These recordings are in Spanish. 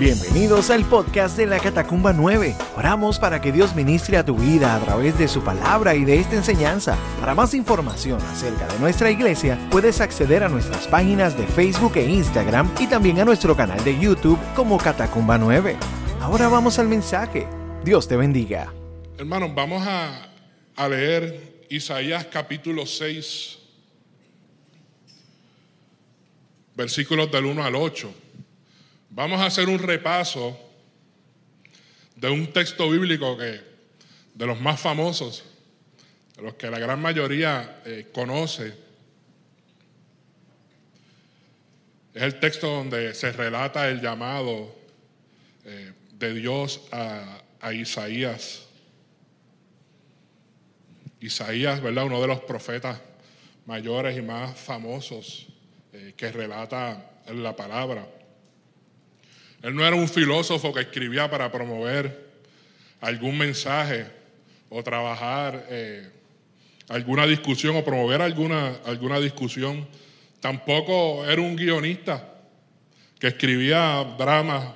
Bienvenidos al podcast de la Catacumba 9. Oramos para que Dios ministre a tu vida a través de su palabra y de esta enseñanza. Para más información acerca de nuestra iglesia, puedes acceder a nuestras páginas de Facebook e Instagram y también a nuestro canal de YouTube como Catacumba 9. Ahora vamos al mensaje. Dios te bendiga. Hermanos, vamos a, a leer Isaías capítulo 6, versículos del 1 al 8. Vamos a hacer un repaso de un texto bíblico que, de los más famosos, de los que la gran mayoría eh, conoce. Es el texto donde se relata el llamado eh, de Dios a, a, Isaías. Isaías, ¿verdad? Uno de los profetas mayores y más famosos eh, que relata la palabra. Él no era un filósofo que escribía para promover algún mensaje o trabajar eh, alguna discusión o promover alguna, alguna discusión. Tampoco era un guionista que escribía dramas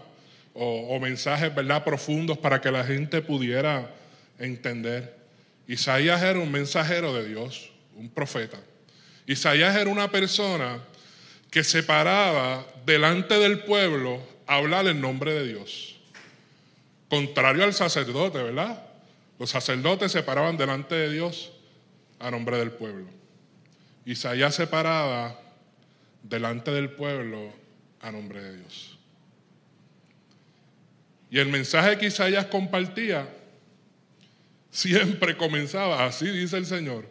o, o mensajes ¿verdad? profundos para que la gente pudiera entender. Isaías era un mensajero de Dios, un profeta. Isaías era una persona que se paraba delante del pueblo hablar en nombre de Dios. Contrario al sacerdote, ¿verdad? Los sacerdotes se paraban delante de Dios a nombre del pueblo. Isaías se paraba delante del pueblo a nombre de Dios. Y el mensaje que Isaías compartía siempre comenzaba, así dice el Señor.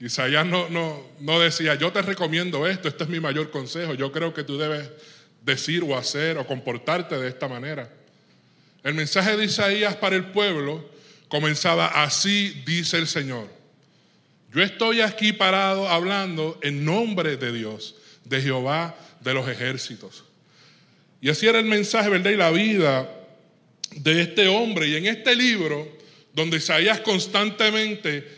Isaías no, no, no decía, yo te recomiendo esto, este es mi mayor consejo, yo creo que tú debes decir o hacer o comportarte de esta manera. El mensaje de Isaías para el pueblo comenzaba así, dice el Señor. Yo estoy aquí parado hablando en nombre de Dios, de Jehová de los ejércitos. Y así era el mensaje, ¿verdad? Y la vida de este hombre. Y en este libro, donde Isaías constantemente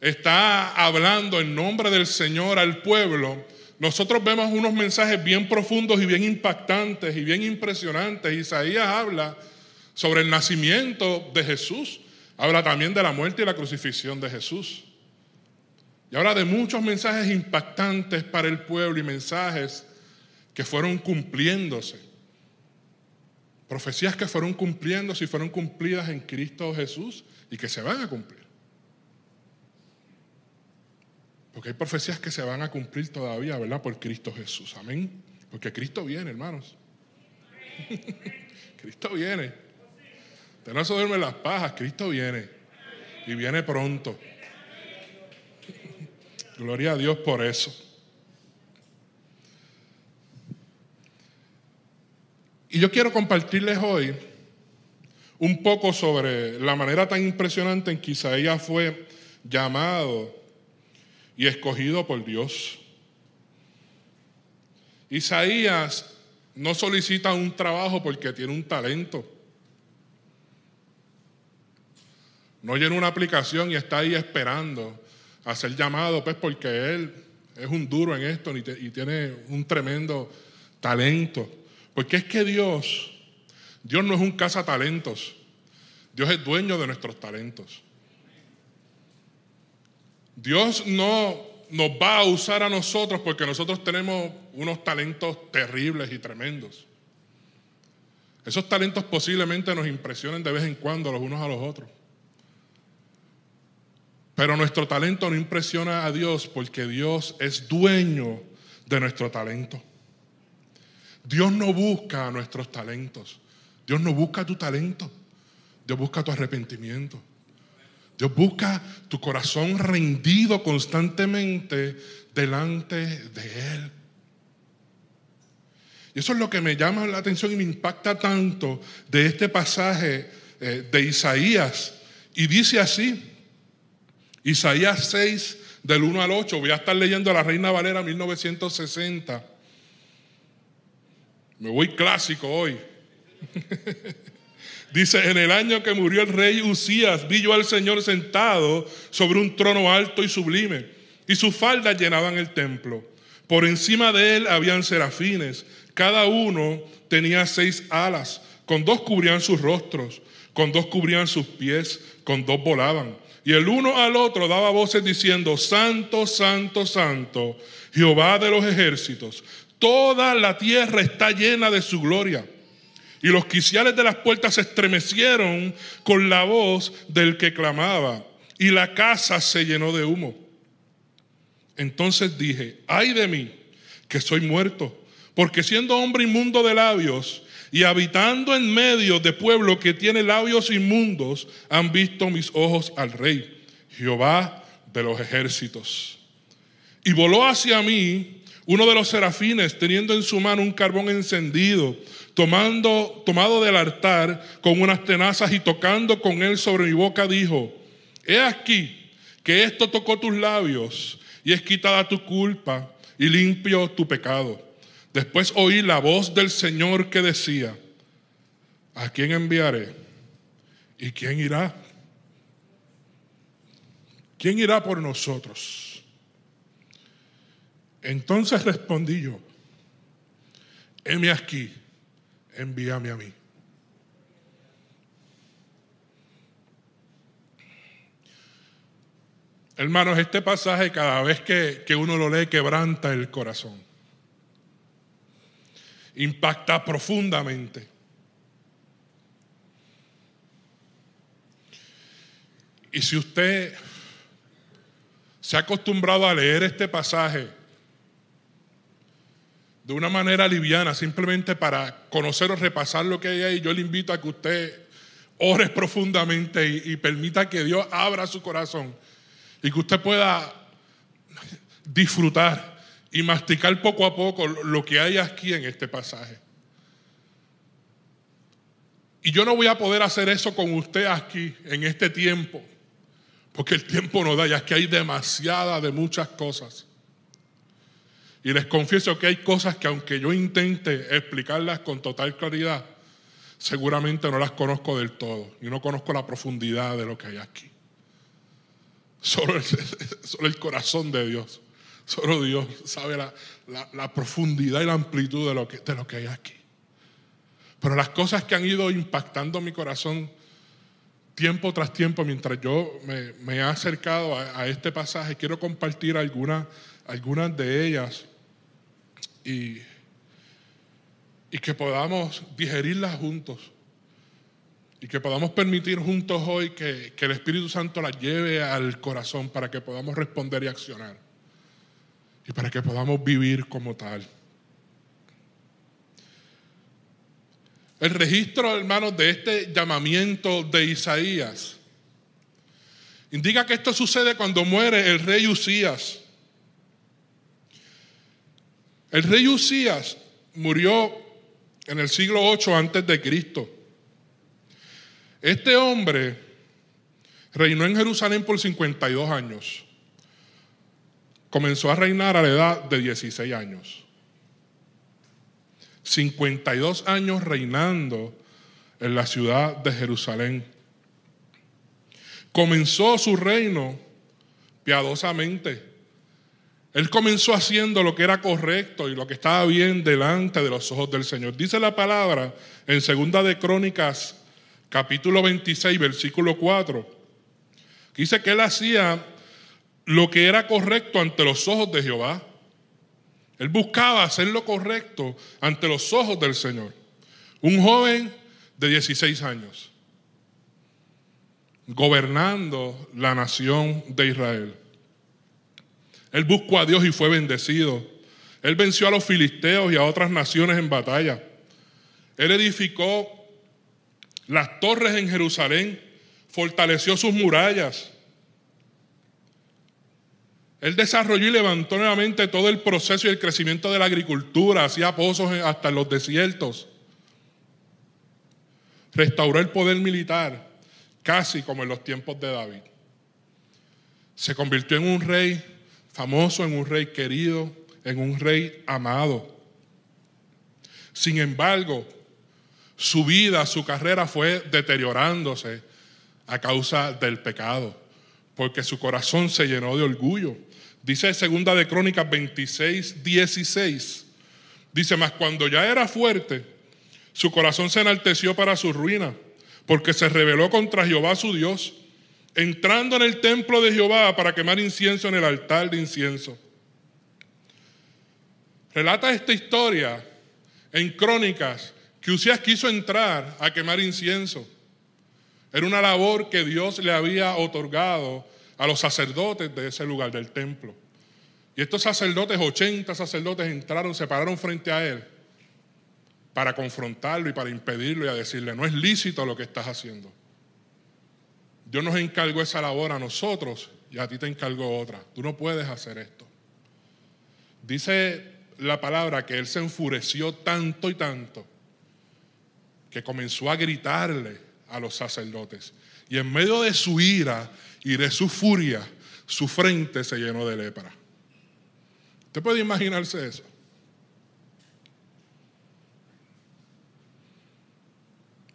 está hablando en nombre del Señor al pueblo, nosotros vemos unos mensajes bien profundos y bien impactantes y bien impresionantes. Isaías habla sobre el nacimiento de Jesús, habla también de la muerte y la crucifixión de Jesús. Y habla de muchos mensajes impactantes para el pueblo y mensajes que fueron cumpliéndose. Profecías que fueron cumpliéndose y fueron cumplidas en Cristo Jesús y que se van a cumplir. Porque hay profecías que se van a cumplir todavía, ¿verdad? Por Cristo Jesús. Amén. Porque Cristo viene, hermanos. Cristo viene. Usted no se duerme las pajas, Cristo viene. Y viene pronto. Gloria a Dios por eso. Y yo quiero compartirles hoy un poco sobre la manera tan impresionante en que Isaías fue llamado y escogido por Dios. Isaías no solicita un trabajo porque tiene un talento. No llena una aplicación y está ahí esperando a ser llamado, pues porque él es un duro en esto y tiene un tremendo talento. Porque es que Dios, Dios no es un talentos Dios es dueño de nuestros talentos. Dios no nos va a usar a nosotros porque nosotros tenemos unos talentos terribles y tremendos. Esos talentos posiblemente nos impresionen de vez en cuando los unos a los otros. Pero nuestro talento no impresiona a Dios porque Dios es dueño de nuestro talento. Dios no busca nuestros talentos. Dios no busca tu talento. Dios busca tu arrepentimiento. Dios busca tu corazón rendido constantemente delante de Él. Y eso es lo que me llama la atención y me impacta tanto de este pasaje eh, de Isaías. Y dice así, Isaías 6, del 1 al 8, voy a estar leyendo a la Reina Valera 1960. Me voy clásico hoy. Dice, en el año que murió el rey Usías, vi yo al Señor sentado sobre un trono alto y sublime, y sus faldas llenaban el templo. Por encima de él habían serafines, Cada uno tenía seis alas, con dos cubrían sus rostros, con dos cubrían sus pies, con dos volaban. Y el uno al otro daba voces diciendo, Santo, Santo, Santo, Jehová de los ejércitos, toda la tierra está llena de su gloria. Y los quiciales de las puertas se estremecieron con la voz del que clamaba, y la casa se llenó de humo. Entonces dije, ay de mí, que soy muerto, porque siendo hombre inmundo de labios y habitando en medio de pueblo que tiene labios inmundos, han visto mis ojos al rey, Jehová de los ejércitos. Y voló hacia mí uno de los serafines, teniendo en su mano un carbón encendido, tomando, tomado del altar con unas tenazas y tocando con él sobre mi boca, dijo, he aquí que esto tocó tus labios y es quitada tu culpa y limpio tu pecado. Después oí la voz del Señor que decía, ¿a quién enviaré? ¿Y quién irá? ¿Quién irá por nosotros? Entonces respondí yo, heme aquí, envíame a mí. Hermanos, este pasaje cada vez que, que, uno lo lee quebranta el corazón. Impacta profundamente. Y si usted se ha acostumbrado a leer este pasaje de una manera liviana, simplemente para conocer o repasar lo que hay ahí, yo le invito a que usted ore profundamente y, permita que Dios abra su corazón y que usted pueda disfrutar y masticar poco a poco lo que hay aquí en este pasaje. Y yo no voy a poder hacer eso con usted aquí en este tiempo, porque el tiempo no da, ya que hay demasiada de muchas cosas. Y les confieso que hay cosas que aunque yo intente explicarlas con total claridad, seguramente no las conozco del todo y no conozco la profundidad de lo que hay aquí. Solo el, corazón de Dios. Solo Dios sabe la, profundidad y la amplitud de lo, que, de lo que hay aquí. Pero las cosas que han ido impactando mi corazón tiempo tras tiempo, mientras yo me, he acercado a, este pasaje, quiero compartir algunas, algunas de ellas y, que podamos digerirlas juntos y que podamos permitir juntos hoy que, el Espíritu Santo la lleve al corazón para que podamos responder y accionar. Y para que podamos vivir como tal. El registro, hermanos, de este llamamiento de Isaías indica que esto sucede cuando muere el rey Usías. El rey Usías murió en el siglo 8 antes de Cristo. Este hombre reinó en Jerusalén por 52 años. Comenzó a reinar a la edad de 16 años. 52 años reinando en la ciudad de Jerusalén. Comenzó su reino piadosamente. Él comenzó haciendo lo que era correcto y lo que estaba bien delante de los ojos del Señor. Dice la palabra en Segunda de Crónicas capítulo 26, versículo 4. Dice que él hacía lo que era correcto ante los ojos de Jehová. Él buscaba hacer lo correcto ante los ojos del Señor. Un joven de 16 años, gobernando la nación de Israel. Él buscó a Dios y fue bendecido. Él venció a los filisteos y a otras naciones en batalla. Él edificó las torres en Jerusalén, fortaleció sus murallas. Él desarrolló y levantó nuevamente todo el proceso y el crecimiento de la agricultura, hacía pozos hasta los desiertos. Restauró el poder militar, casi como en los tiempos de David. Se convirtió en un rey famoso, en un rey querido, en un rey amado. Sin embargo, su vida, su carrera fue deteriorándose a causa del pecado, porque su corazón se llenó de orgullo. Dice segunda de Crónicas 26, 16, Dice, mas cuando ya era fuerte, su corazón se enalteció para su ruina, porque se rebeló contra Jehová su Dios, entrando en el templo de Jehová para quemar incienso en el altar de incienso. Relata esta historia en crónicas que Usías quiso entrar a quemar incienso. Era una labor que Dios le había otorgado a los sacerdotes de ese lugar, del templo. Y estos sacerdotes, 80 sacerdotes, entraron, se pararon frente a él para confrontarlo y para impedirlo y a decirle, no es lícito lo que estás haciendo. Dios nos encargó esa labor a nosotros y a ti te encargó otra. Tú no puedes hacer esto. Dice la palabra que él se enfureció tanto y tanto que comenzó a gritarle a los sacerdotes. Y en medio de su ira y de su furia, su frente se llenó de lepra. ¿Usted puede imaginarse eso?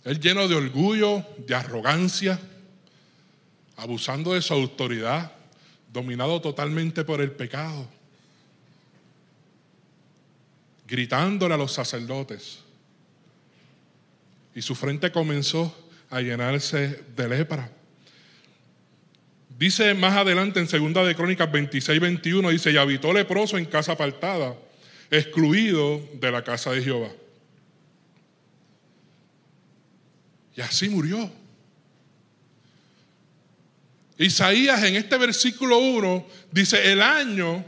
Él lleno de orgullo, de arrogancia, abusando de su autoridad, dominado totalmente por el pecado, gritándole a los sacerdotes. Y su frente comenzó a llenarse de lepra. Dice más adelante en segunda de Crónicas 26, 21, dice, y habitó leproso en casa apartada, excluido de la casa de Jehová. Y así murió. Isaías en este versículo 1 dice, el año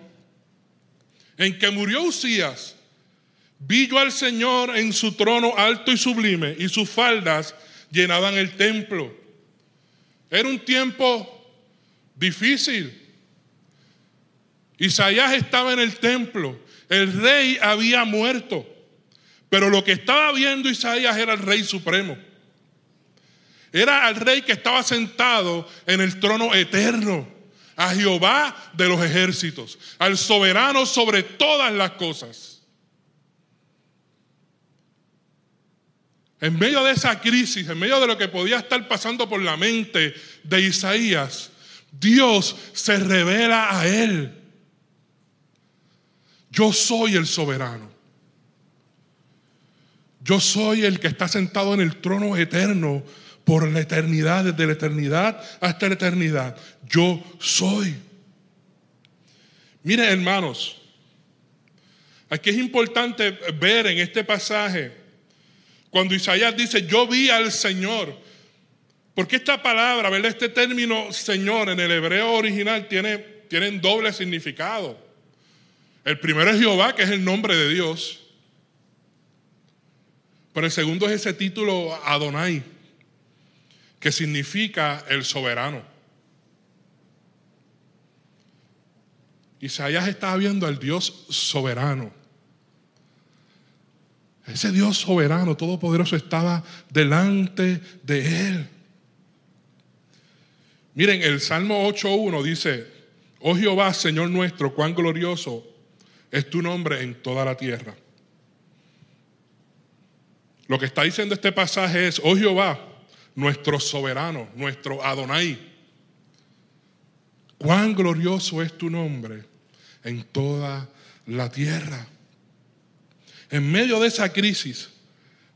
en que murió Usías, vi yo al Señor en su trono alto y sublime, y sus faldas llenaban el templo. Era un tiempo difícil. Isaías estaba en el templo, el rey había muerto, pero lo que estaba viendo Isaías era el rey supremo. Era al rey que estaba sentado en el trono eterno, a Jehová de los ejércitos, al soberano sobre todas las cosas. En medio de esa crisis, en medio de lo que podía estar pasando por la mente de Isaías, Dios se revela a él. Yo soy el soberano. Yo soy el que está sentado en el trono eterno por la eternidad, desde la eternidad hasta la eternidad. Yo soy. Miren, hermanos, aquí es importante ver en este pasaje cuando Isaías dice, yo vi al Señor. Porque esta palabra. Este término Señor en el hebreo original tiene, tienen doble significado. El primero es Jehová, que es el nombre de Dios. Pero el segundo es ese título Adonai, que significa el soberano. Isaías estaba viendo al Dios soberano. Ese Dios soberano, todopoderoso, estaba delante de él. Miren, el Salmo 8.1 dice, oh Jehová, Señor nuestro, cuán glorioso es tu nombre en toda la tierra. Lo que está diciendo este pasaje es, oh Jehová, nuestro soberano, nuestro Adonai, cuán glorioso es tu nombre en toda la tierra. En medio de esa crisis,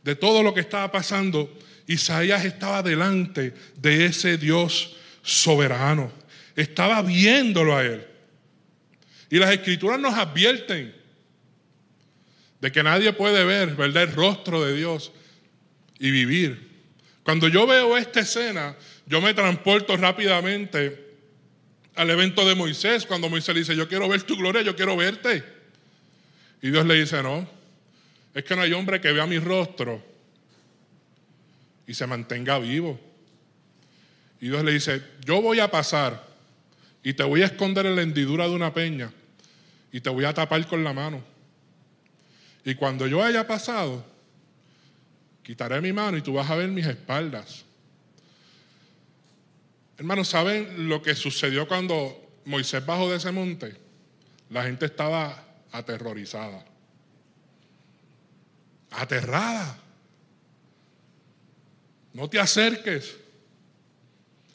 de todo lo que estaba pasando, Isaías estaba delante de ese Dios soberano. Estaba viéndolo a él. Y las escrituras nos advierten de que nadie puede ver, ¿verdad?, el rostro de Dios y vivir. Cuando yo veo esta escena, yo me transporto rápidamente al evento de Moisés, cuando Moisés le dice, yo quiero ver tu gloria, yo quiero verte. Y Dios le dice, no, es que no hay hombre que vea mi rostro y se mantenga vivo. Y Dios le dice, yo voy a pasar y te voy a esconder en la hendidura de una peña y te voy a tapar con la mano. Y cuando yo haya pasado, quitaré mi mano y tú vas a ver mis espaldas. Hermanos, ¿saben lo que sucedió cuando Moisés bajó de ese monte? La gente estaba aterrorizada aterrada. No te acerques.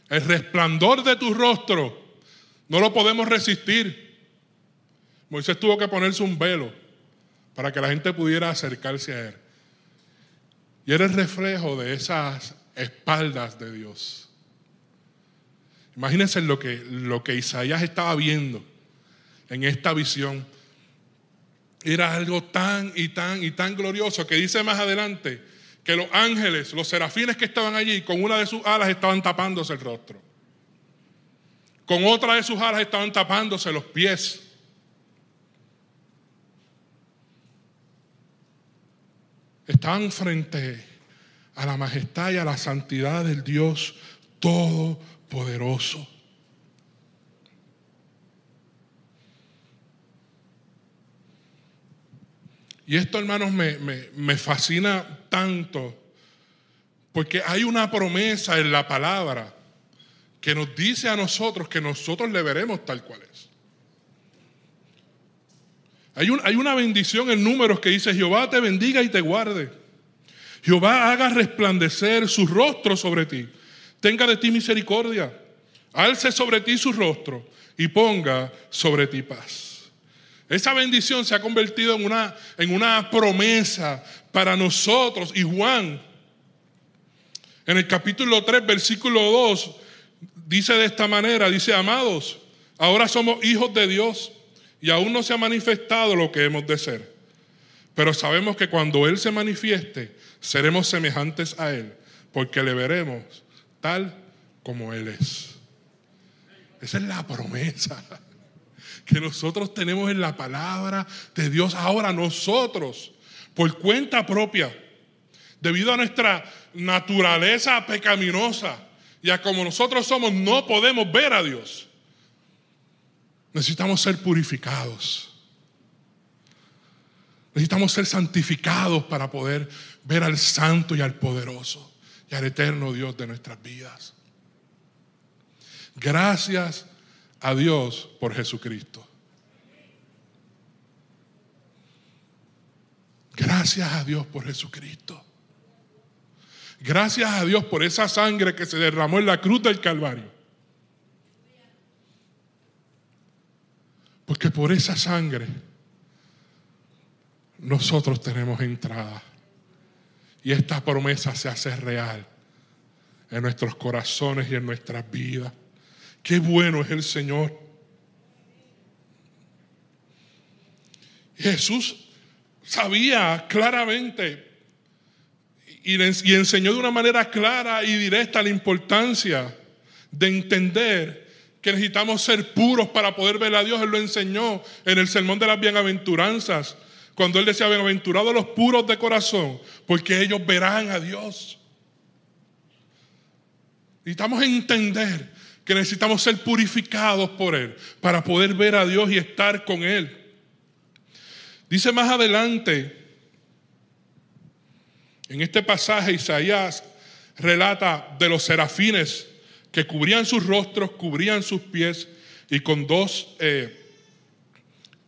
El resplandor de tu rostro no lo podemos resistir. Moisés tuvo que ponerse un velo para que la gente pudiera acercarse a Él. Y era el reflejo de esas espaldas de Dios. Imagínense lo que, lo que Isaías estaba viendo en esta visión. Era algo tan y tan y tan glorioso que dice más adelante que los ángeles, los serafines que estaban allí, con una de sus alas estaban tapándose el rostro. Con otra de sus alas estaban tapándose los pies. Estaban frente a la majestad y a la santidad del Dios Todopoderoso. Y esto, hermanos, me, me, fascina tanto, porque hay una promesa en la palabra que nos dice a nosotros que nosotros le veremos tal cual es. Hay, hay una bendición en números que dice, Jehová te bendiga y te guarde. Jehová haga resplandecer su rostro sobre ti. Tenga de ti misericordia. Alce sobre ti su rostro y ponga sobre ti paz. Esa bendición se ha convertido en una, en una promesa para nosotros. Y Juan, en el capítulo 3, versículo 2, dice de esta manera, dice, amados, ahora somos hijos de Dios y aún no se ha manifestado lo que hemos de ser. Pero sabemos que cuando Él se manifieste, seremos semejantes a Él, porque le veremos tal como Él es. Esa es la promesa que nosotros tenemos en la palabra de Dios. Ahora nosotros, por cuenta propia, debido a nuestra naturaleza pecaminosa y a como nosotros somos, no podemos ver a Dios. Necesitamos ser purificados. Necesitamos ser santificados para poder ver al santo y al poderoso y al eterno Dios de nuestras vidas. Gracias a Dios por Jesucristo. Gracias a Dios por Jesucristo. Gracias a Dios por esa sangre que se derramó en la cruz del Calvario. Porque por esa sangre nosotros tenemos entrada. Y esta promesa se hace real en nuestros corazones y en nuestras vidas. Qué bueno es el Señor. Jesús sabía claramente y, enseñó de una manera clara y directa la importancia de entender que necesitamos ser puros para poder ver a Dios. Él lo enseñó en el sermón de las bienaventuranzas, cuando él decía, bienaventurados los puros de corazón, porque ellos verán a Dios. Necesitamos entender que necesitamos ser purificados por Él para poder ver a Dios y estar con Él. Dice más adelante, en este pasaje Isaías relata de los serafines que cubrían sus rostros, cubrían sus pies y con dos eh,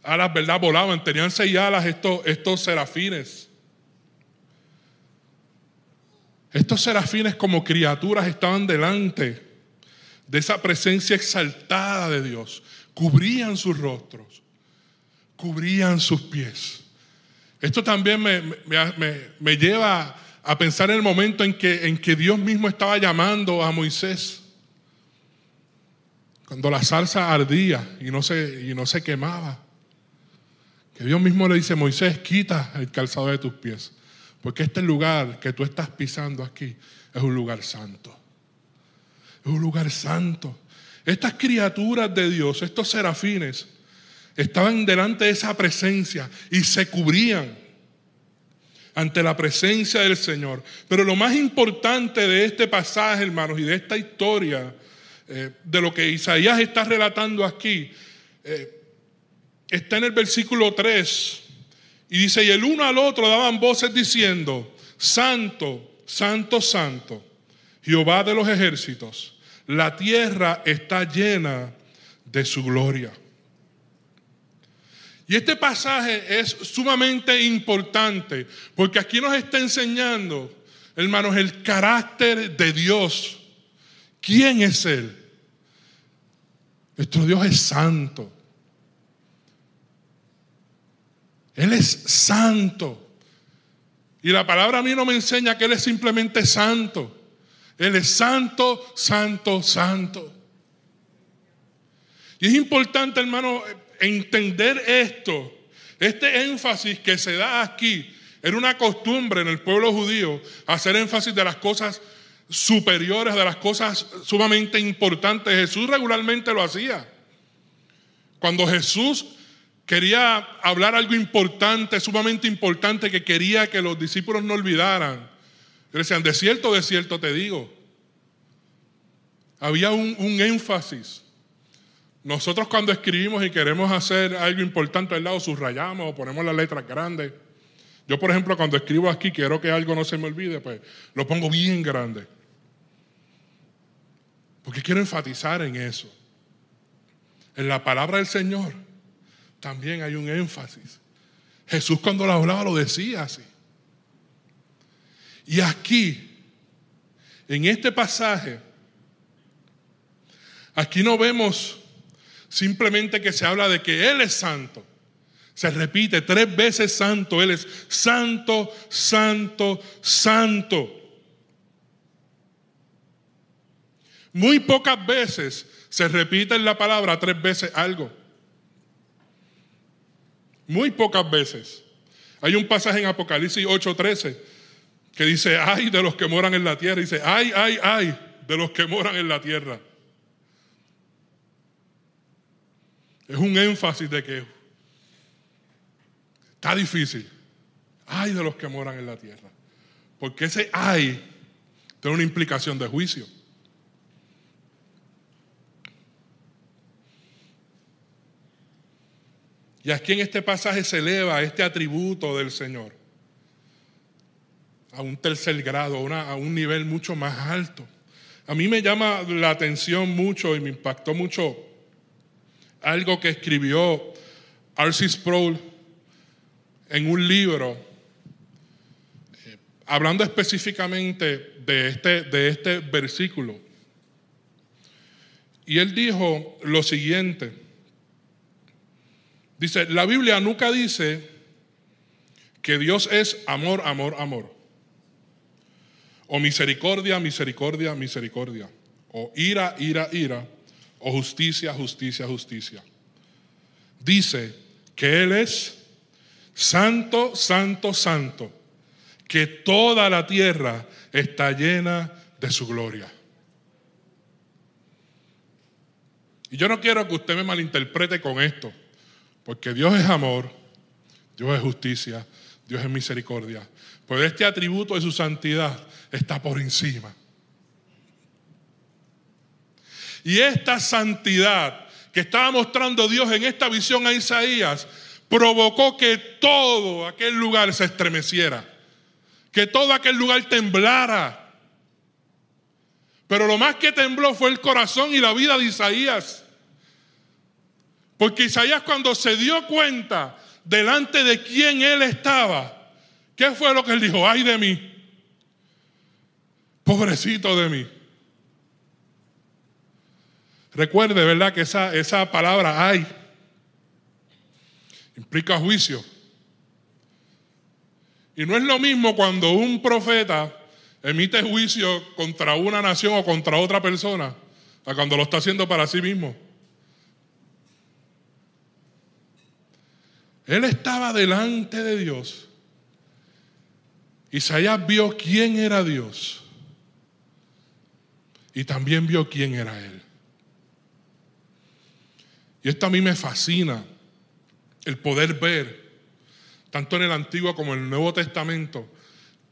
alas, ¿verdad? Volaban, tenían seis alas estos, estos serafines. Estos serafines como criaturas estaban delante de esa presencia exaltada de Dios. Cubrían sus rostros, cubrían sus pies. Esto también me, lleva a pensar en el momento en que, en que Dios mismo estaba llamando a Moisés. Cuando la salsa ardía y no se, y no se quemaba. Que Dios mismo le dice, Moisés, quita el calzado de tus pies. Porque este lugar que tú estás pisando aquí es un lugar santo. Es un lugar santo. Estas criaturas de Dios, estos serafines, estaban delante de esa presencia y se cubrían ante la presencia del Señor. Pero lo más importante de este pasaje, hermanos, y de esta historia, eh, de lo que Isaías está relatando aquí, eh, está en el versículo 3. Y dice, y el uno al otro daban voces diciendo, Santo, Santo, Santo, Jehová de los ejércitos la tierra está llena de su gloria. Y este pasaje es sumamente importante porque aquí nos está enseñando, hermanos, el carácter de Dios. ¿Quién es Él? Nuestro Dios es santo. Él es santo. Y la palabra a mí no me enseña que Él es simplemente santo. Él es santo, santo, santo. Y es importante, hermano, entender esto, este énfasis que se da aquí. Era una costumbre en el pueblo judío hacer énfasis de las cosas superiores, de las cosas sumamente importantes. Jesús regularmente lo hacía. Cuando Jesús quería hablar algo importante, sumamente importante, que quería que los discípulos no olvidaran, decían, de cierto, de cierto te digo. Había un, un énfasis. Nosotros cuando escribimos y queremos hacer algo importante al lado, subrayamos o ponemos las letras grandes. Yo, por ejemplo, cuando escribo aquí, quiero que algo no se me olvide, pues lo pongo bien grande. Porque quiero enfatizar en eso. En la palabra del Señor también hay un énfasis. Jesús cuando lo hablaba lo decía así. Y aquí, en este pasaje, aquí no vemos simplemente que se habla de que Él es santo. Se repite tres veces santo. Él es santo, santo, santo. Muy pocas veces se repite en la palabra tres veces algo. Muy pocas veces. Hay un pasaje en Apocalipsis 8:13 que dice, ay de los que moran en la tierra. Dice, ay, ay, ay de los que moran en la tierra. Es un énfasis de que está difícil. Ay de los que moran en la tierra. Porque ese ay tiene una implicación de juicio. Y aquí en este pasaje se eleva este atributo del Señor a un tercer grado, a un nivel mucho más alto. A mí me llama la atención mucho y me impactó mucho algo que escribió R.C. Sproul en un libro, eh, hablando específicamente de este, de este versículo. Y él dijo lo siguiente. Dice, la Biblia nunca dice que Dios es amor, amor, amor. O misericordia, misericordia, misericordia. O ira, ira, ira. O justicia, justicia, justicia. Dice que Él es santo, santo, santo. Que toda la tierra está llena de su gloria. Y yo no quiero que usted me malinterprete con esto. Porque Dios es amor, Dios es justicia, Dios es misericordia. Pero este atributo de su santidad está por encima. Y esta santidad que estaba mostrando Dios en esta visión a Isaías provocó que todo aquel lugar se estremeciera, que todo aquel lugar temblara. Pero lo más que tembló fue el corazón y la vida de Isaías. Porque Isaías cuando se dio cuenta delante de quién él estaba, ¿qué fue lo que él dijo? Ay de mí. Pobrecito de mí. Recuerde, ¿verdad? Que esa, esa palabra ay implica juicio. Y no es lo mismo cuando un profeta emite juicio contra una nación o contra otra persona, a cuando lo está haciendo para sí mismo. Él estaba delante de Dios. Isaías vio quién era Dios. Y también vio quién era Él. Y esto a mí me fascina, el poder ver, tanto en el Antiguo como en el Nuevo Testamento,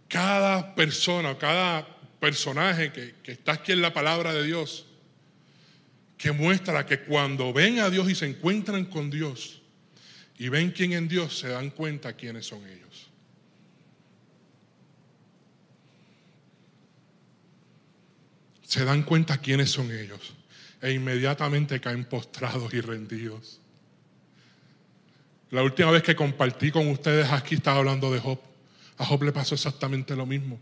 cada persona, cada personaje que, que está aquí en la palabra de Dios, que muestra que cuando ven a Dios y se encuentran con Dios, y ven quién en Dios, se dan cuenta quiénes son ellos. Se dan cuenta quiénes son ellos e inmediatamente caen postrados y rendidos. La última vez que compartí con ustedes aquí estaba hablando de Job. A Job le pasó exactamente lo mismo.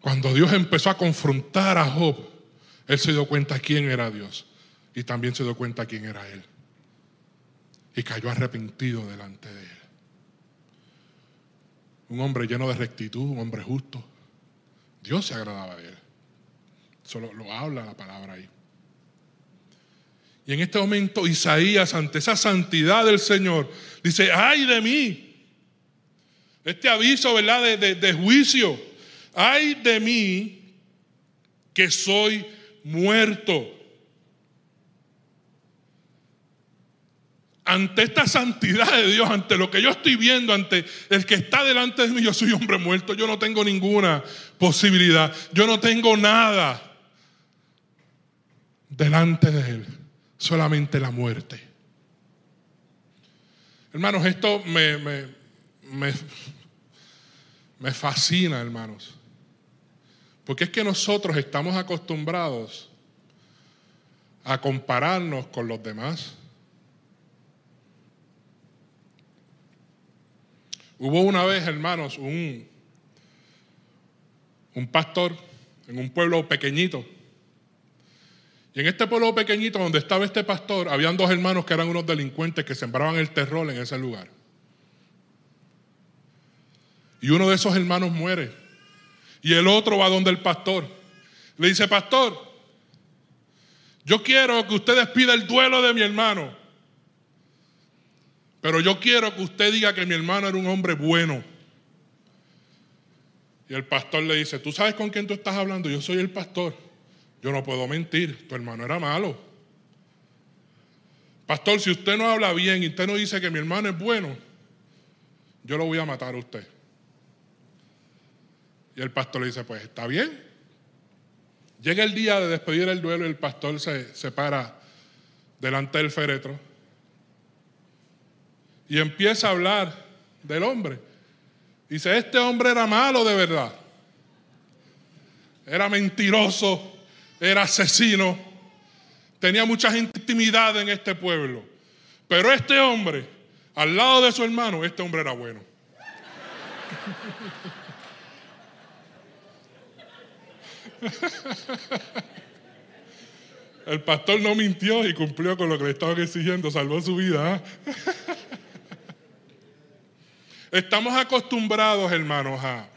Cuando Dios empezó a confrontar a Job, él se dio cuenta quién era Dios y también se dio cuenta quién era él. y cayó arrepentido delante de él. Un hombre lleno de rectitud, un hombre justo. Dios se agradaba de él. Solo lo habla la palabra ahí. Y en este momento Isaías, ante esa santidad del Señor, dice, ay de mí. Este aviso, ¿verdad? De, de juicio. Ay de mí que soy muerto. ante esta santidad de Dios, ante lo que yo estoy viendo, ante el que está delante de mí, yo soy hombre muerto, yo no tengo ninguna posibilidad, yo no tengo nada delante de Él, solamente la muerte. Hermanos, esto me, me, me, fascina, hermanos, porque es que nosotros estamos acostumbrados a compararnos con los demás Hubo una vez, hermanos, un, un pastor en un pueblo pequeñito. Y en este pueblo pequeñito donde estaba este pastor, habían dos hermanos que eran unos delincuentes que sembraban el terror en ese lugar. Y uno de esos hermanos muere. Y el otro va donde el pastor. Le dice, pastor, yo quiero que usted despida el duelo de mi hermano. Pero yo quiero que usted diga que mi hermano era un hombre bueno. Y el pastor le dice, ¿tú sabes con quién tú estás hablando? Yo soy el pastor. Yo no puedo mentir, tu hermano era malo. Pastor, si usted no habla bien y usted no dice que mi hermano es bueno, yo lo voy a matar a usted. Y el pastor le dice, pues está bien. Llega el día de despedir el duelo y el pastor se, se para delante del féretro y empieza a hablar del hombre. Dice, este hombre era malo de verdad. Era mentiroso, era asesino, tenía mucha intimidad en este pueblo. Pero este hombre, al lado de su hermano, este hombre era bueno. El pastor no mintió y cumplió con lo que le estaban exigiendo, salvó su vida. ¿ah? Estamos acostumbrados, hermanos, a,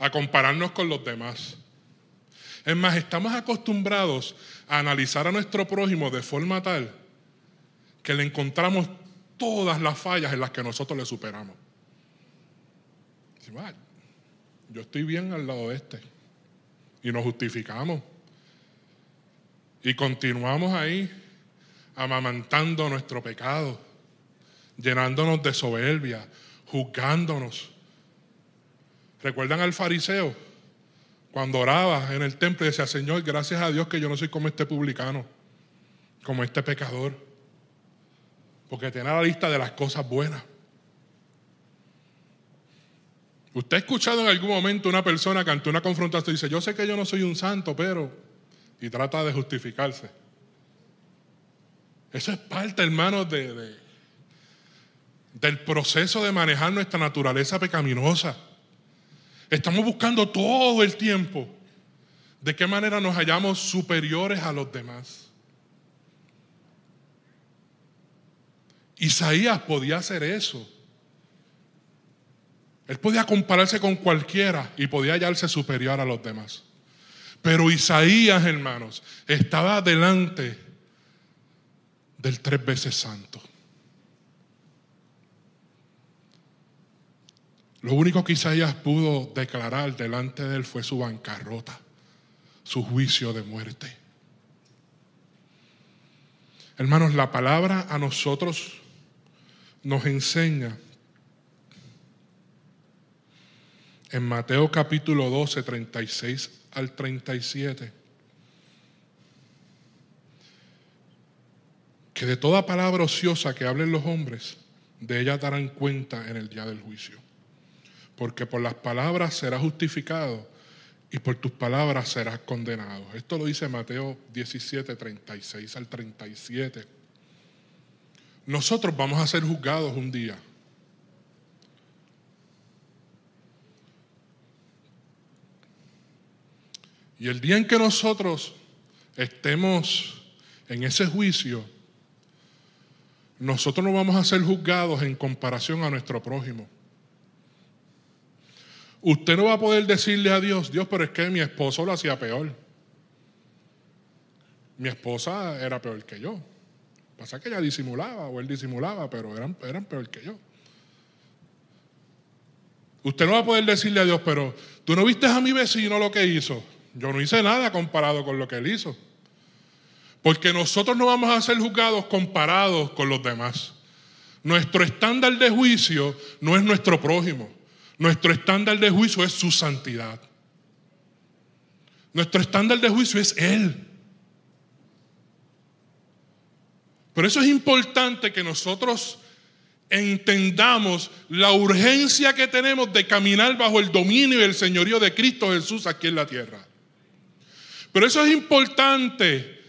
a compararnos con los demás. Es más, estamos acostumbrados a analizar a nuestro prójimo de forma tal que le encontramos todas las fallas en las que nosotros le superamos. Yo estoy bien al lado de este. Y nos justificamos. Y continuamos ahí amamantando nuestro pecado llenándonos de soberbia, juzgándonos. ¿Recuerdan al fariseo? Cuando oraba en el templo y decía, Señor, gracias a Dios que yo no soy como este publicano, como este pecador, porque tiene la lista de las cosas buenas. ¿Usted ha escuchado en algún momento una persona que ante una confrontación dice, yo sé que yo no soy un santo, pero... y trata de justificarse? Eso es parte, hermanos, de, del proceso de manejar nuestra naturaleza pecaminosa. Estamos buscando todo el tiempo de qué manera nos hallamos superiores a los demás. Isaías podía hacer eso. Él podía compararse con cualquiera y podía hallarse superior a los demás. Pero Isaías, hermanos, estaba delante del tres veces santo. Lo único que Isaías pudo declarar delante de él fue su bancarrota, su juicio de muerte. Hermanos, la palabra a nosotros nos enseña en Mateo capítulo 12, 36 al 37, que de toda palabra ociosa que hablen los hombres, de ella darán cuenta en el día del juicio porque por las palabras serás justificado y por tus palabras serás condenado. Esto lo dice Mateo 17, 36 al 37. Nosotros vamos a ser juzgados un día. Y el día en que nosotros estemos en ese juicio, nosotros no vamos a ser juzgados en comparación a nuestro prójimo. Usted no va a poder decirle a Dios, Dios, pero es que mi esposo lo hacía peor. Mi esposa era peor que yo. Pasa que ella disimulaba o él disimulaba, pero eran, eran peor que yo. Usted no va a poder decirle a Dios, pero tú no viste a mi vecino lo que hizo. Yo no hice nada comparado con lo que él hizo. Porque nosotros no vamos a ser juzgados comparados con los demás. Nuestro estándar de juicio no es nuestro prójimo. Nuestro estándar de juicio es su santidad. Nuestro estándar de juicio es Él. Por eso es importante que nosotros entendamos la urgencia que tenemos de caminar bajo el dominio y el señorío de Cristo Jesús aquí en la tierra. Pero eso es importante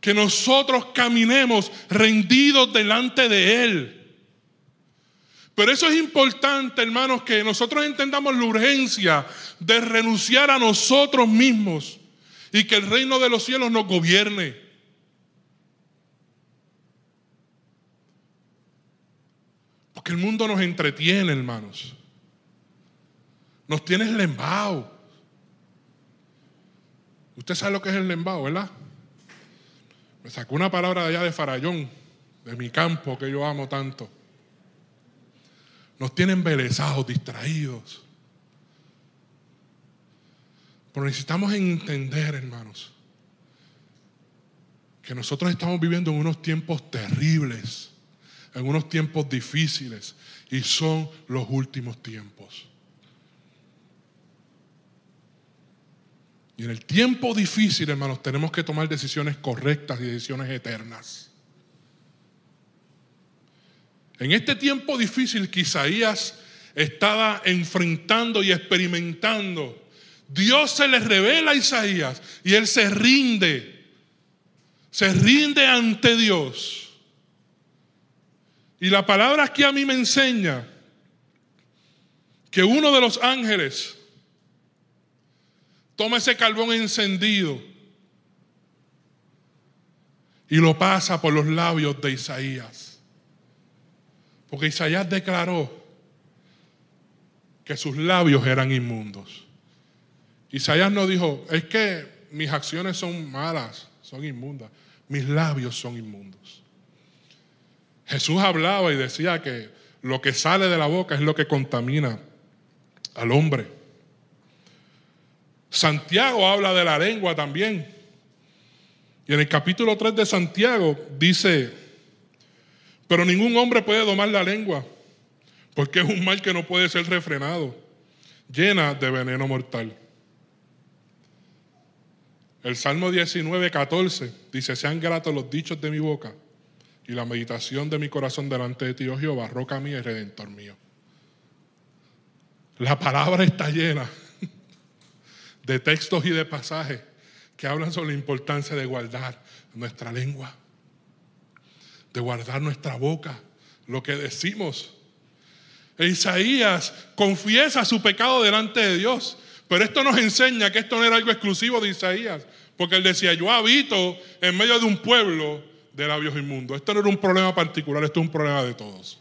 que nosotros caminemos rendidos delante de Él. Pero eso es importante, hermanos, que nosotros entendamos la urgencia de renunciar a nosotros mismos y que el reino de los cielos nos gobierne. Porque el mundo nos entretiene, hermanos. Nos tiene el lembao. Usted sabe lo que es el lembao, ¿verdad? Me sacó una palabra de allá de Farallón, de mi campo que yo amo tanto. Nos tienen embelesados, distraídos. Pero necesitamos entender, hermanos, que nosotros estamos viviendo en unos tiempos terribles, en unos tiempos difíciles, y son los últimos tiempos. Y en el tiempo difícil, hermanos, tenemos que tomar decisiones correctas y decisiones eternas. En este tiempo difícil que Isaías estaba enfrentando y experimentando, Dios se le revela a Isaías y él se rinde, se rinde ante Dios. Y la palabra aquí a mí me enseña que uno de los ángeles toma ese carbón encendido y lo pasa por los labios de Isaías. Porque Isaías declaró que sus labios eran inmundos. Isaías no dijo, es que mis acciones son malas, son inmundas. Mis labios son inmundos. Jesús hablaba y decía que lo que sale de la boca es lo que contamina al hombre. Santiago habla de la lengua también. Y en el capítulo 3 de Santiago dice, pero ningún hombre puede domar la lengua, porque es un mal que no puede ser refrenado, llena de veneno mortal. El Salmo 19, 14 dice, sean gratos los dichos de mi boca y la meditación de mi corazón delante de ti, oh Jehová, roca mía y redentor mío. La palabra está llena de textos y de pasajes que hablan sobre la importancia de guardar nuestra lengua, de guardar nuestra boca, lo que decimos. Isaías confiesa su pecado delante de Dios, pero esto nos enseña que esto no era algo exclusivo de Isaías, porque él decía, yo habito en medio de un pueblo de labios inmundos. Esto no era un problema particular, esto es un problema de todos.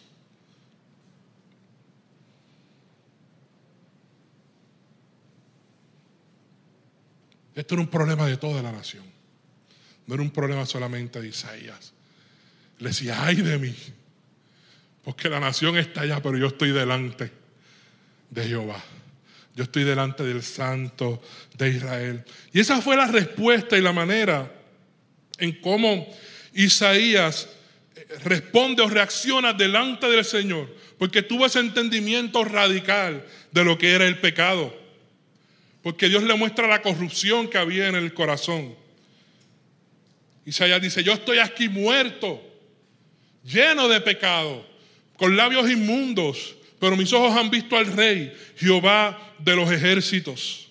Esto era un problema de toda la nación. No era un problema solamente de Isaías. Le decía, ay de mí, porque la nación está allá, pero yo estoy delante de Jehová. Yo estoy delante del Santo de Israel. Y esa fue la respuesta y la manera en cómo Isaías eh, responde o reacciona delante del Señor, porque tuvo ese entendimiento radical de lo que era el pecado. Porque Dios le muestra la corrupción que había en el corazón. Isaías dice, yo estoy aquí muerto, lleno de pecado, con labios inmundos, pero mis ojos han visto al rey, Jehová de los ejércitos.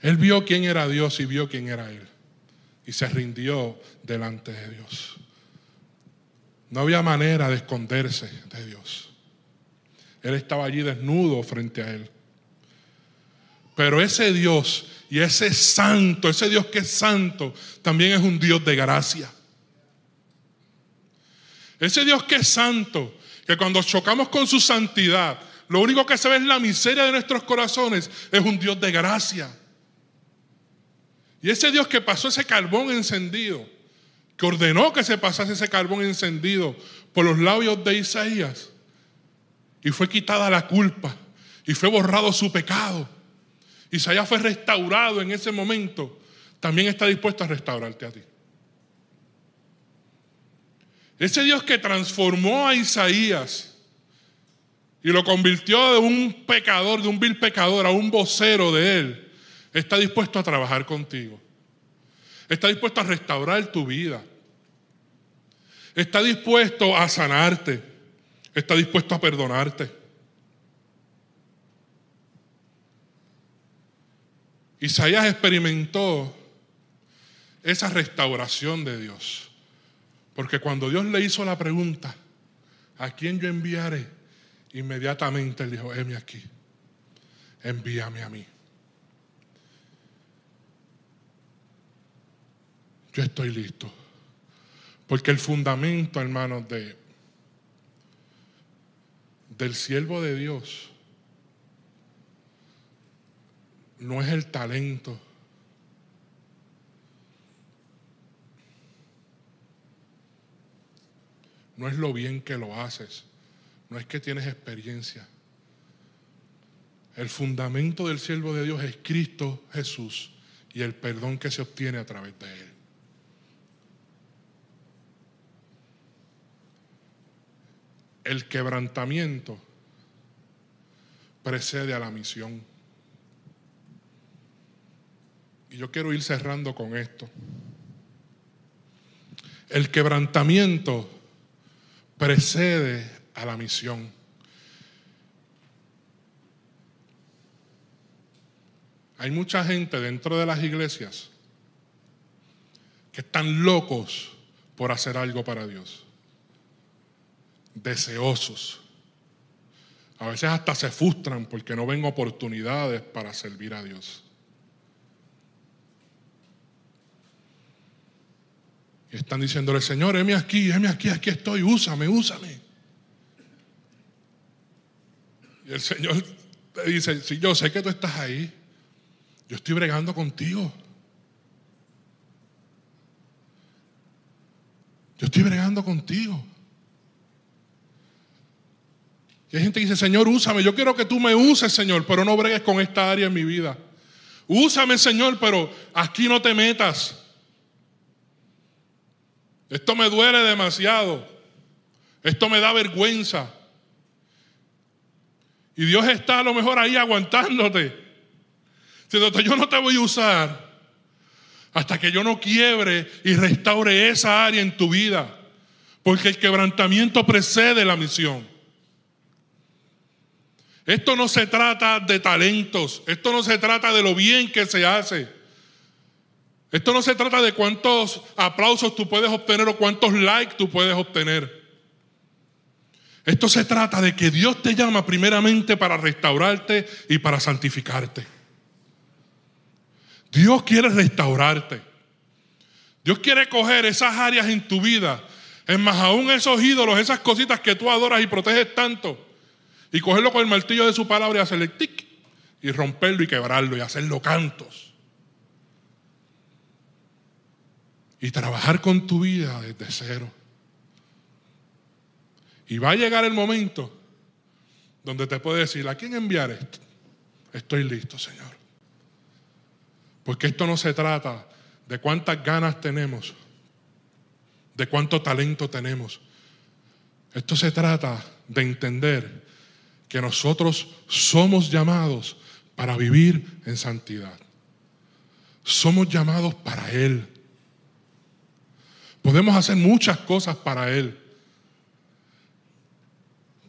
Él vio quién era Dios y vio quién era Él. Y se rindió delante de Dios. No había manera de esconderse de Dios. Él estaba allí desnudo frente a Él. Pero ese Dios y ese santo, ese Dios que es santo, también es un Dios de gracia. Ese Dios que es santo, que cuando chocamos con su santidad, lo único que se ve es la miseria de nuestros corazones, es un Dios de gracia. Y ese Dios que pasó ese carbón encendido, que ordenó que se pasase ese carbón encendido por los labios de Isaías, y fue quitada la culpa, y fue borrado su pecado. Isaías fue restaurado en ese momento, también está dispuesto a restaurarte a ti. Ese Dios que transformó a Isaías y lo convirtió de un pecador, de un vil pecador, a un vocero de él, está dispuesto a trabajar contigo. Está dispuesto a restaurar tu vida. Está dispuesto a sanarte. Está dispuesto a perdonarte. Isaías experimentó esa restauración de Dios. Porque cuando Dios le hizo la pregunta, ¿a quién yo enviaré? Inmediatamente él dijo, heme aquí, envíame a mí. Yo estoy listo. Porque el fundamento, hermanos, de, del siervo de Dios no es el talento No es lo bien que lo haces. No es que tienes experiencia. El fundamento del siervo de Dios es Cristo Jesús y el perdón que se obtiene a través de Él. El quebrantamiento precede a la misión. Y yo quiero ir cerrando con esto. El quebrantamiento precede a la misión. Hay mucha gente dentro de las iglesias que están locos por hacer algo para Dios. Deseosos. A veces hasta se frustran porque no ven oportunidades para servir a Dios. Están diciéndole, Señor, heme aquí, heme aquí, aquí estoy, úsame, úsame. Y el Señor te dice, si yo sé que tú estás ahí, yo estoy bregando contigo. Yo estoy bregando contigo. Y hay gente que dice, Señor, úsame. Yo quiero que tú me uses, Señor, pero no bregues con esta área en mi vida. Úsame, Señor, pero aquí no te metas. Esto me duele demasiado. Esto me da vergüenza. Y Dios está a lo mejor ahí aguantándote. Diciendo, yo no te voy a usar hasta que yo no quiebre y restaure esa área en tu vida. Porque el quebrantamiento precede la misión. Esto no se trata de talentos. Esto no se trata de lo bien que se hace. Esto no se trata de cuántos aplausos tú puedes obtener o cuántos likes tú puedes obtener. Esto se trata de que Dios te llama primeramente para restaurarte y para santificarte. Dios quiere restaurarte. Dios quiere coger esas áreas en tu vida. Es más, aún esos ídolos, esas cositas que tú adoras y proteges tanto. Y cogerlo con el martillo de su palabra y hacerle tic. Y romperlo y quebrarlo y hacerlo cantos. Y trabajar con tu vida desde cero. Y va a llegar el momento donde te puede decir, ¿a quién enviar esto? Estoy listo, Señor. Porque esto no se trata de cuántas ganas tenemos, de cuánto talento tenemos. Esto se trata de entender que nosotros somos llamados para vivir en santidad. Somos llamados para Él. Podemos hacer muchas cosas para Él.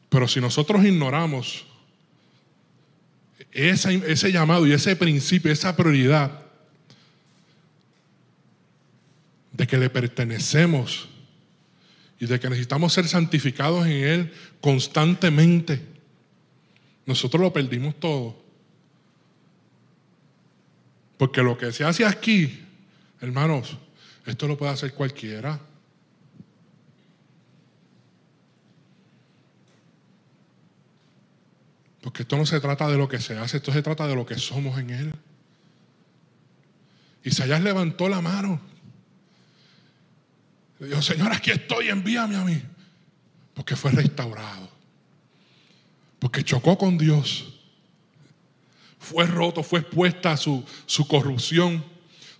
Pero si nosotros ignoramos ese, llamado y ese principio, esa prioridad de que le pertenecemos y de que necesitamos ser santificados en Él constantemente, nosotros lo perdimos todo. Porque lo que se hace aquí, hermanos, esto lo puede hacer cualquiera. Porque esto no se trata de lo que se hace, esto se trata de lo que somos en Él. Isaías levantó la mano. Le dijo, Señor, aquí estoy, envíame a mí. Porque fue restaurado. Porque chocó con Dios. Fue roto, fue expuesta su, su corrupción,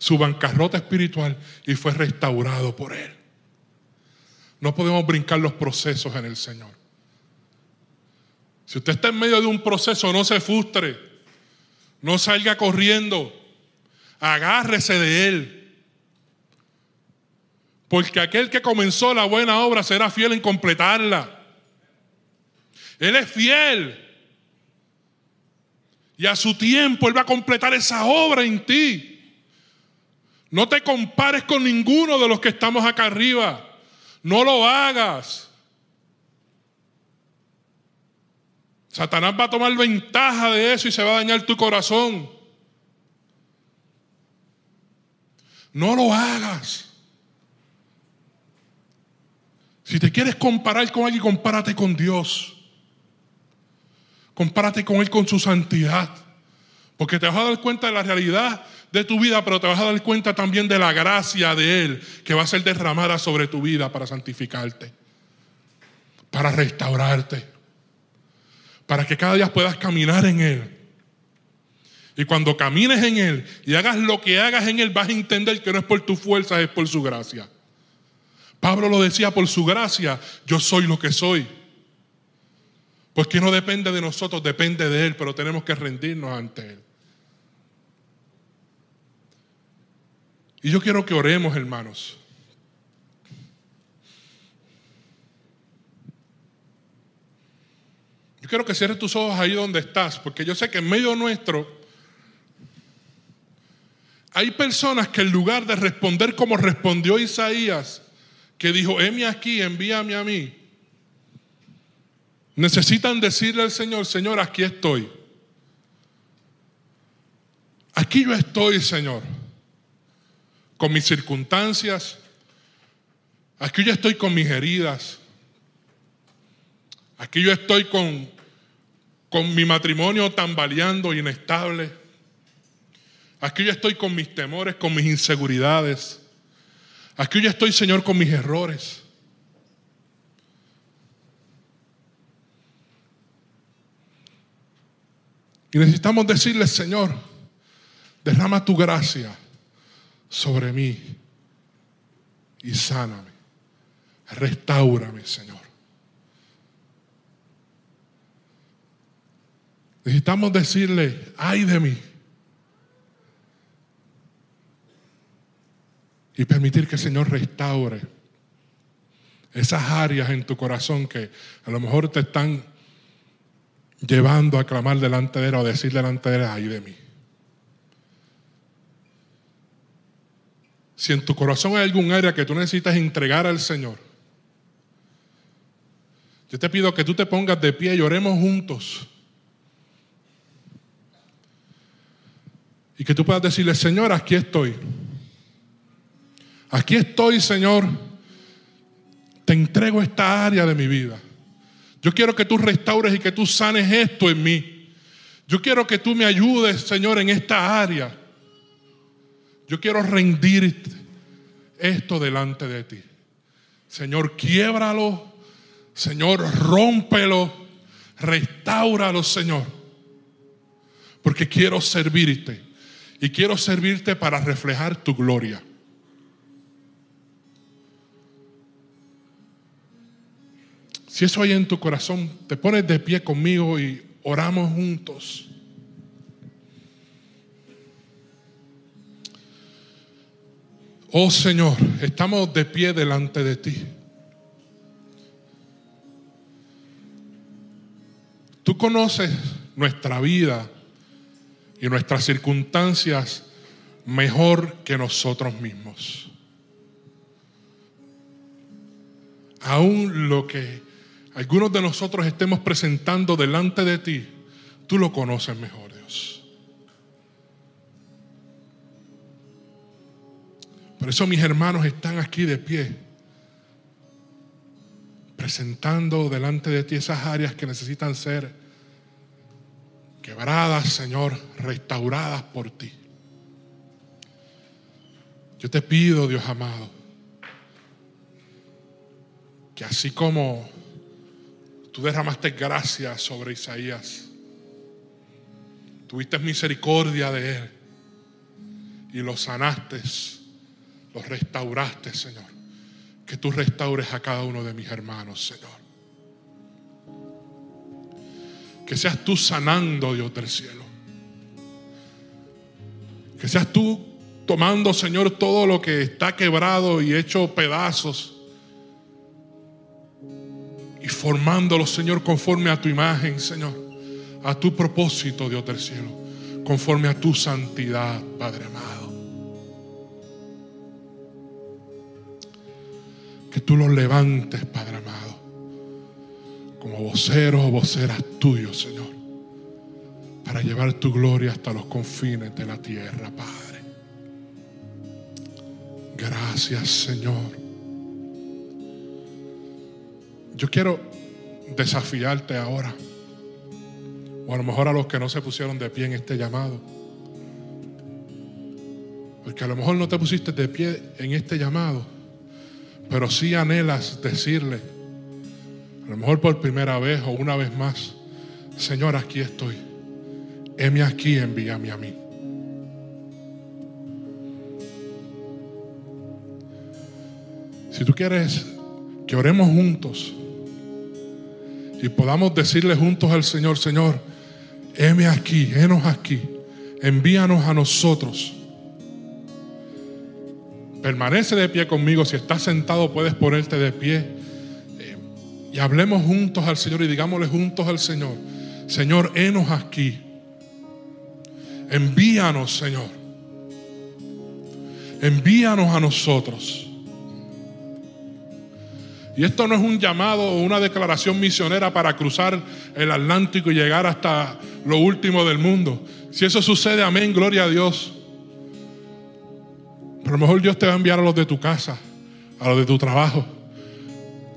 su bancarrota espiritual y fue restaurado por Él. No podemos brincar los procesos en el Señor. Si usted está en medio de un proceso, no se frustre. No salga corriendo. Agárrese de él. Porque aquel que comenzó la buena obra será fiel en completarla. Él es fiel. Y a su tiempo Él va a completar esa obra en ti. No te compares con ninguno de los que estamos acá arriba. No lo hagas. Satanás va a tomar ventaja de eso y se va a dañar tu corazón. No lo hagas. Si te quieres comparar con alguien, compárate con Dios. Compárate con Él con su santidad. Porque te vas a dar cuenta de la realidad de tu vida, pero te vas a dar cuenta también de la gracia de Él que va a ser derramada sobre tu vida para santificarte, para restaurarte para que cada día puedas caminar en Él. Y cuando camines en Él y hagas lo que hagas en Él, vas a entender que no es por tu fuerza, es por su gracia. Pablo lo decía, por su gracia, yo soy lo que soy. Pues que no depende de nosotros, depende de Él, pero tenemos que rendirnos ante Él. Y yo quiero que oremos, hermanos. Yo quiero que cierres tus ojos ahí donde estás, porque yo sé que en medio nuestro hay personas que en lugar de responder como respondió Isaías, que dijo, heme aquí, envíame a mí, necesitan decirle al Señor, Señor, aquí estoy. Aquí yo estoy, Señor, con mis circunstancias. Aquí yo estoy con mis heridas. Aquí yo estoy con con mi matrimonio tambaleando, inestable. Aquí yo estoy con mis temores, con mis inseguridades. Aquí yo estoy, Señor, con mis errores. Y necesitamos decirle, Señor, derrama tu gracia sobre mí y sáname. Restaurame, Señor. Necesitamos decirle, ay de mí. Y permitir que el Señor restaure esas áreas en tu corazón que a lo mejor te están llevando a clamar delante de Él o decir delante de Él, ay de mí. Si en tu corazón hay algún área que tú necesitas entregar al Señor, yo te pido que tú te pongas de pie y oremos juntos. Y que tú puedas decirle, Señor, aquí estoy. Aquí estoy, Señor. Te entrego esta área de mi vida. Yo quiero que tú restaures y que tú sanes esto en mí. Yo quiero que tú me ayudes, Señor, en esta área. Yo quiero rendir esto delante de ti. Señor, quiebralo. Señor, rómpelo. Restáuralo, Señor. Porque quiero servirte. Y quiero servirte para reflejar tu gloria. Si eso hay en tu corazón, te pones de pie conmigo y oramos juntos. Oh Señor, estamos de pie delante de ti. Tú conoces nuestra vida, y nuestras circunstancias mejor que nosotros mismos. Aún lo que algunos de nosotros estemos presentando delante de ti, tú lo conoces mejor, Por eso mis hermanos están aquí de pie, presentando delante de ti esas áreas que necesitan ser quebradas, Señor, restauradas por ti. Yo te pido, Dios amado, que así como tú derramaste gracia sobre Isaías, tuviste misericordia de él y lo sanaste, lo restauraste, Señor. Que tú restaures a cada uno de mis hermanos, Señor. Que seas tú sanando, Dios del cielo. Que seas tú tomando, Señor, todo lo que está quebrado y hecho pedazos y formándolo, Señor, conforme a tu imagen, Señor, a tu propósito, Dios del cielo, conforme a tu santidad, Padre amado. Que tú los levantes, Padre amado, como voceros o voceras tuyos, Señor, para llevar tu gloria hasta los confines de la tierra, Padre. Gracias, Señor. Yo quiero desafiarte ahora, o a lo mejor a los que no se pusieron de pie en este llamado, porque a lo mejor no te pusiste de pie en este llamado, pero sí anhelas decirle, a lo mejor por primera vez o una vez más, Señor, aquí estoy, heme aquí, envíame a mí. Si tú quieres que oremos juntos y podamos decirle juntos al Señor, Señor, heme aquí, henos aquí, envíanos a nosotros. Permanece de pie conmigo, si estás sentado puedes ponerte de pie eh, y hablemos juntos al Señor y digámosle juntos al Señor, Señor, henos aquí, envíanos, Señor, envíanos a nosotros. Y esto no es un llamado o una declaración misionera para cruzar el Atlántico y llegar hasta lo último del mundo. Si eso sucede, amén, gloria a Dios. A lo mejor Dios te va a enviar a los de tu casa, a los de tu trabajo.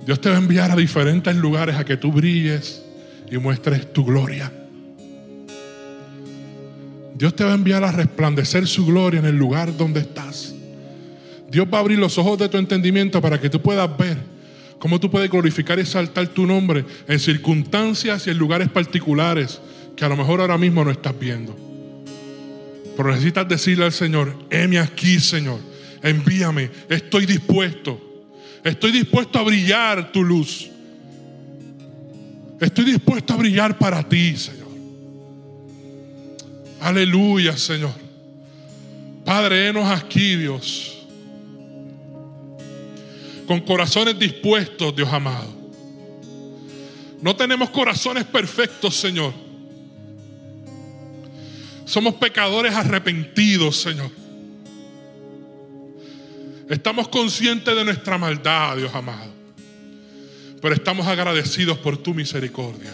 Dios te va a enviar a diferentes lugares a que tú brilles y muestres tu gloria. Dios te va a enviar a resplandecer su gloria en el lugar donde estás. Dios va a abrir los ojos de tu entendimiento para que tú puedas ver ¿Cómo tú puedes glorificar y exaltar tu nombre en circunstancias y en lugares particulares que a lo mejor ahora mismo no estás viendo? Pero necesitas decirle al Señor, heme aquí, Señor, envíame, estoy dispuesto. Estoy dispuesto a brillar tu luz. Estoy dispuesto a brillar para ti, Señor. Aleluya, Señor. Padre, enos aquí, Dios con corazones dispuestos, Dios amado. No tenemos corazones perfectos, Señor. Somos pecadores arrepentidos, Señor. Estamos conscientes de nuestra maldad, Dios amado. Pero estamos agradecidos por tu misericordia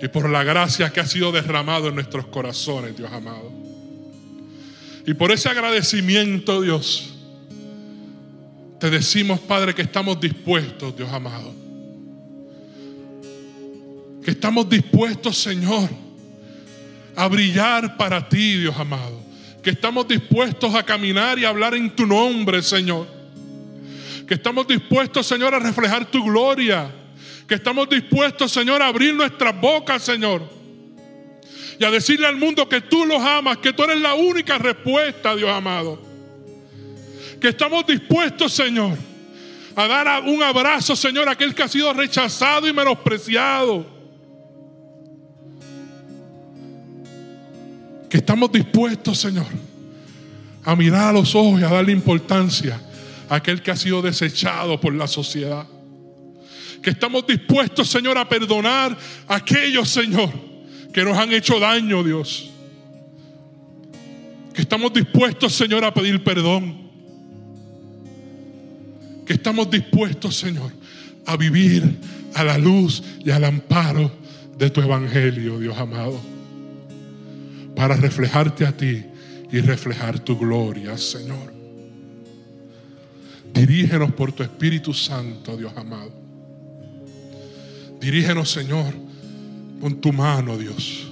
y por la gracia que ha sido derramado en nuestros corazones, Dios amado. Y por ese agradecimiento, Dios, te decimos, Padre, que estamos dispuestos, Dios amado. Que estamos dispuestos, Señor, a brillar para ti, Dios amado. Que estamos dispuestos a caminar y hablar en tu nombre, Señor. Que estamos dispuestos, Señor, a reflejar tu gloria. Que estamos dispuestos, Señor, a abrir nuestras bocas, Señor. Y a decirle al mundo que tú los amas, que tú eres la única respuesta, Dios amado que estamos dispuestos, Señor, a dar un abrazo, Señor, a aquel que ha sido rechazado y menospreciado. Que estamos dispuestos, Señor, a mirar a los ojos y a darle importancia a aquel que ha sido desechado por la sociedad. Que estamos dispuestos, Señor, a perdonar a aquellos, Señor, que nos han hecho daño, Dios. Que estamos dispuestos, Señor, a pedir perdón que estamos dispuestos, Señor, a vivir a la luz y al amparo de tu evangelio, Dios amado, para reflejarte a ti y reflejar tu gloria, Señor. Dirígenos por tu Espíritu Santo, Dios amado. Dirígenos, Señor, con tu mano, Dios,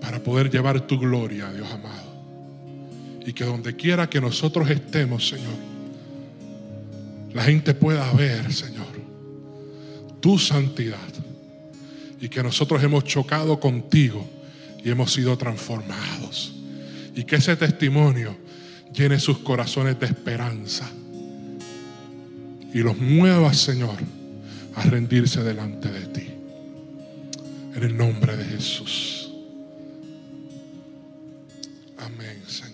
para poder llevar tu gloria, Dios amado. Y que donde quiera que nosotros estemos, Señor, la gente pueda ver, Señor, tu santidad. Y que nosotros hemos chocado contigo y hemos sido transformados. Y que ese testimonio llene sus corazones de esperanza. Y los mueva, Señor, a rendirse delante de ti. En el nombre de Jesús. Amén, Señor.